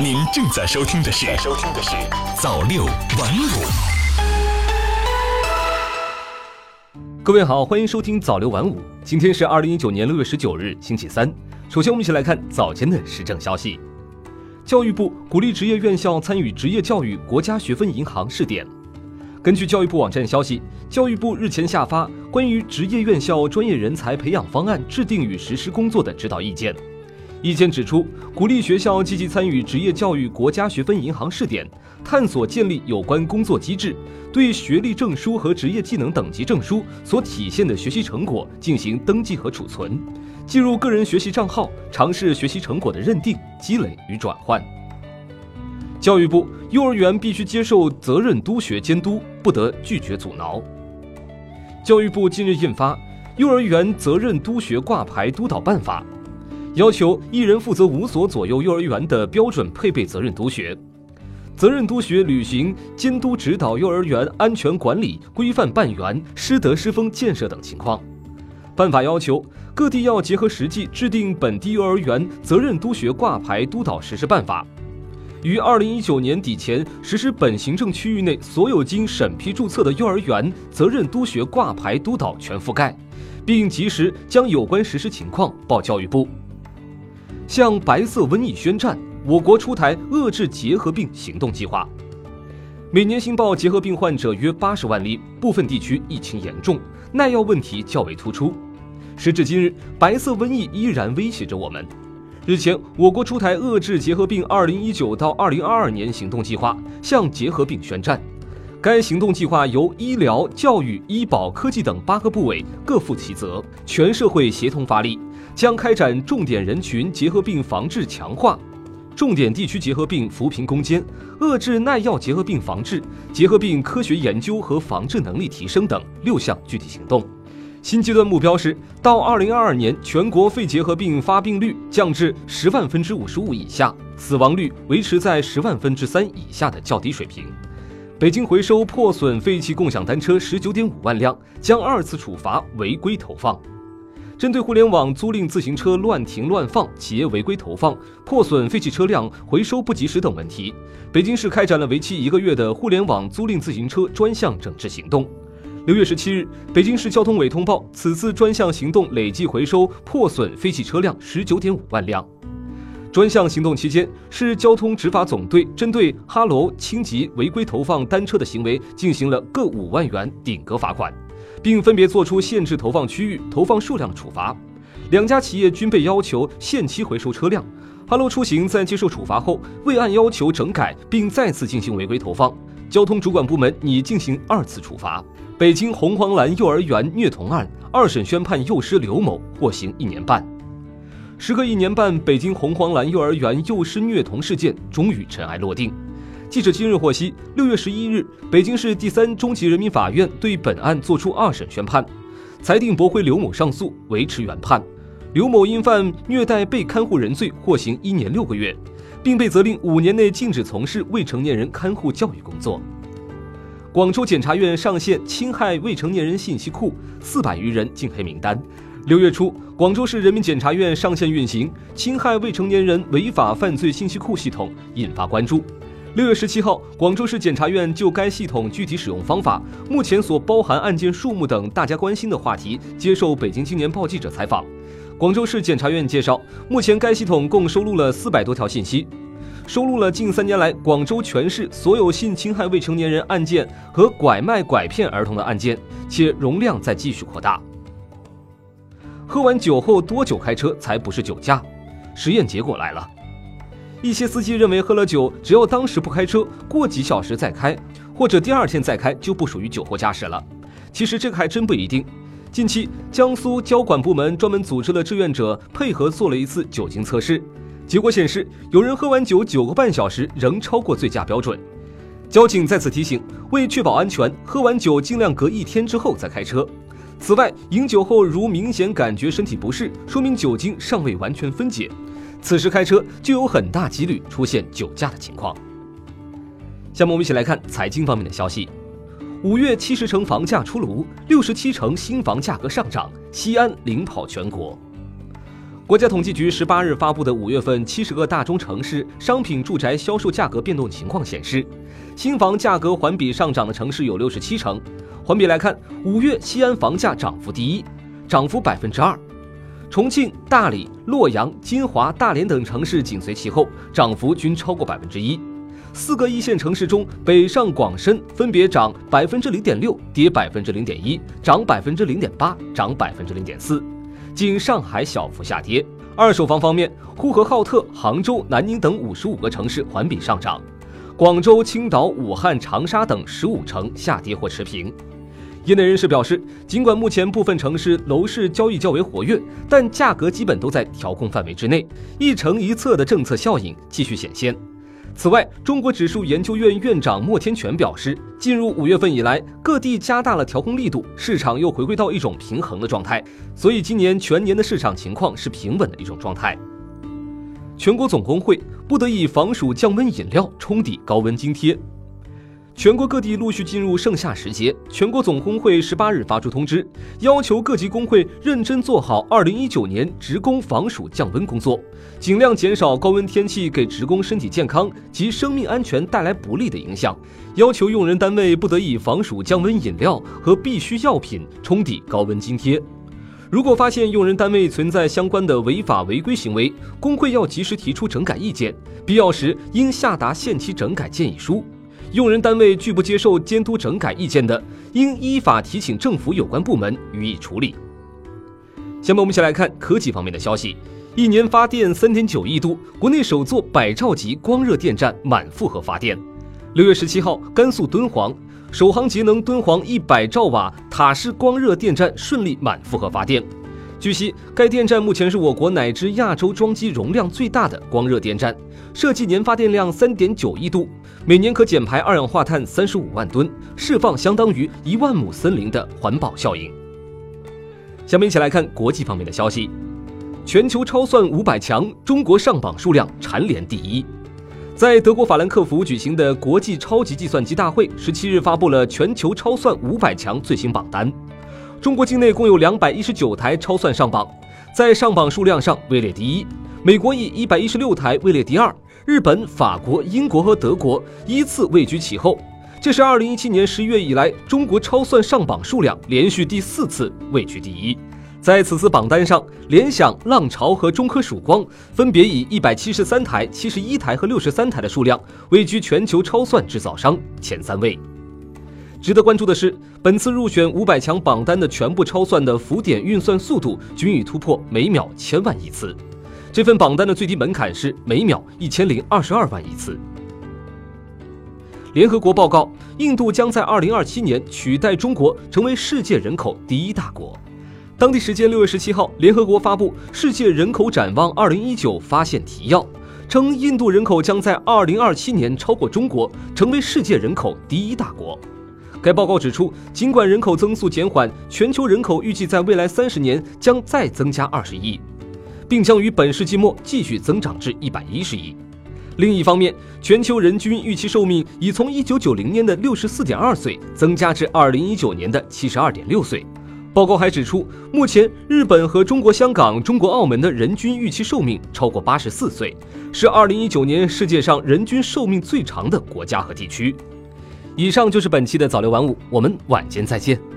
您正在收听的是《收听的是早六晚五》。各位好，欢迎收听早六晚五。今天是二零一九年六月十九日，星期三。首先，我们一起来看早间的时政消息。教育部鼓励职业院校参与职业教育国家学分银行试点。根据教育部网站消息，教育部日前下发关于职业院校专业人才培养方案制定与实施工作的指导意见。意见指出，鼓励学校积极参与职业教育国家学分银行试点，探索建立有关工作机制，对学历证书和职业技能等级证书所体现的学习成果进行登记和储存，记入个人学习账号，尝试学习成果的认定、积累与转换。教育部，幼儿园必须接受责任督学监督，不得拒绝阻挠。教育部近日印发《幼儿园责任督学挂牌督导办法》，要求一人负责五所左右幼儿园的标准配备责任督学。责任督学履行监督指导幼儿园安全管理、规范办园、师德师风建设等情况。办法要求各地要结合实际制定本地幼儿园责任督学挂牌督导实施办法。于二零一九年底前实施本行政区域内所有经审批注册的幼儿园责任督学挂牌督导全覆盖，并及时将有关实施情况报教育部。向白色瘟疫宣战，我国出台遏制结核病行动计划。每年新报结核病患者约八十万例，部分地区疫情严重，耐药问题较为突出。时至今日，白色瘟疫依然威胁着我们。日前，我国出台遏制结核病二零一九到二零二二年行动计划，向结核病宣战。该行动计划由医疗、教育、医保、科技等八个部委各负其责，全社会协同发力，将开展重点人群结核病防治强化、重点地区结核病扶贫攻坚、遏制耐药结核病防治、结核病科学研究和防治能力提升等六项具体行动。新阶段目标是到二零二二年，全国肺结核病发病率降至十万分之五十五以下，死亡率维持在十万分之三以下的较低水平。北京回收破损废弃共享单车十九点五万辆，将二次处罚违规投放。针对互联网租赁自行车乱停乱放、企业违规投放、破损废弃车辆回收不及时等问题，北京市开展了为期一个月的互联网租赁自行车专项整治行动。六月十七日，北京市交通委通报，此次专项行动累计回收破损废弃车辆十九点五万辆。专项行动期间，市交通执法总队针对哈罗、轻集违规投放单车的行为进行了各五万元顶格罚款，并分别作出限制投放区域、投放数量的处罚。两家企业均被要求限期回收车辆。哈喽出行在接受处罚后未按要求整改，并再次进行违规投放，交通主管部门拟进行二次处罚。北京红黄蓝幼儿园虐童案二审宣判幼师刘某获刑一年半。时隔一年半，北京红黄蓝幼儿园幼师虐童事件终于尘埃落定。记者今日获悉，六月十一日，北京市第三中级人民法院对本案作出二审宣判，裁定驳回刘某上诉，维持原判。刘某因犯虐待被看护人罪，获刑一年六个月，并被责令五年内禁止从事未成年人看护教育工作。广州检察院上线侵害未成年人信息库，四百余人进黑名单。六月初，广州市人民检察院上线运行侵害未成年人违法犯罪信息库系统，引发关注。六月十七号，广州市检察院就该系统具体使用方法、目前所包含案件数目等大家关心的话题，接受北京青年报记者采访。广州市检察院介绍，目前该系统共收录了四百多条信息。收录了近三年来广州全市所有性侵害未成年人案件和拐卖拐骗儿童的案件，且容量在继续扩大。喝完酒后多久开车才不是酒驾？实验结果来了。一些司机认为喝了酒，只要当时不开车，过几小时再开，或者第二天再开，就不属于酒后驾驶了。其实这个还真不一定。近期，江苏交管部门专门组织了志愿者配合做了一次酒精测试。结果显示，有人喝完酒九个半小时仍超过醉驾标准。交警再次提醒，为确保安全，喝完酒尽量隔一天之后再开车。此外，饮酒后如明显感觉身体不适，说明酒精尚未完全分解，此时开车就有很大几率出现酒驾的情况。下面我们一起来看财经方面的消息。五月七十城房价出炉，六十七城新房价格上涨，西安领跑全国。国家统计局十八日发布的五月份七十个大中城市商品住宅销售价格变动情况显示，新房价格环比上涨的城市有六十七城。环比来看，五月西安房价涨幅第一，涨幅百分之二；重庆、大理、洛阳、金华、大连等城市紧随其后，涨幅均超过百分之一。四个一线城市中，北上广深分别涨百分之零点六，跌百分之零点一，涨百分之零点八，涨百分之零点四。仅上海小幅下跌。二手房方面，呼和浩特、杭州、南宁等五十五个城市环比上涨，广州、青岛、武汉、长沙等十五城下跌或持平。业内人士表示，尽管目前部分城市楼市交易较为活跃，但价格基本都在调控范围之内，一城一策的政策效应继续显现。此外，中国指数研究院院长莫天全表示，进入五月份以来，各地加大了调控力度，市场又回归到一种平衡的状态，所以今年全年的市场情况是平稳的一种状态。全国总工会不得以防暑降温饮料冲抵高温津贴。全国各地陆续进入盛夏时节，全国总工会十八日发出通知，要求各级工会认真做好二零一九年职工防暑降温工作，尽量减少高温天气给职工身体健康及生命安全带来不利的影响。要求用人单位不得以防暑降温饮料和必需药品冲抵高温津贴。如果发现用人单位存在相关的违法违规行为，工会要及时提出整改意见，必要时应下达限期整改建议书。用人单位拒不接受监督整改意见的，应依法提请政府有关部门予以处理。下面我们一起来看科技方面的消息：一年发电三点九亿度，国内首座百兆级光热电站满负荷发电。六月十七号，甘肃敦煌首航节能敦煌一百兆瓦塔式光热电站顺利满负荷发电。据悉，该电站目前是我国乃至亚洲装机容量最大的光热电站，设计年发电量三点九亿度。每年可减排二氧化碳三十五万吨，释放相当于一万亩森林的环保效应。下面一起来看国际方面的消息：全球超算五百强，中国上榜数量蝉联第一。在德国法兰克福举行的国际超级计算机大会十七日发布了全球超算五百强最新榜单，中国境内共有两百一十九台超算上榜，在上榜数量上位列第一，美国以一百一十六台位列第二。日本、法国、英国和德国依次位居其后，这是二零一七年十一月以来中国超算上榜数量连续第四次位居第一。在此次榜单上，联想、浪潮和中科曙光分别以一百七十三台、七十一台和六十三台的数量位居全球超算制造商前三位。值得关注的是，本次入选五百强榜单的全部超算的浮点运算速度均已突破每秒千万亿次。这份榜单的最低门槛是每秒一千零二十二万亿次。联合国报告，印度将在二零二七年取代中国成为世界人口第一大国。当地时间六月十七号，联合国发布《世界人口展望二零一九》发现提要，称印度人口将在二零二七年超过中国，成为世界人口第一大国。该报告指出，尽管人口增速减缓，全球人口预计在未来三十年将再增加二十亿。并将于本世纪末继续增长至一百一十亿。另一方面，全球人均预期寿命已从一九九零年的六十四点二岁增加至二零一九年的七十二点六岁。报告还指出，目前日本和中国香港、中国澳门的人均预期寿命超过八十四岁，是二零一九年世界上人均寿命最长的国家和地区。以上就是本期的早六晚五，我们晚间再见。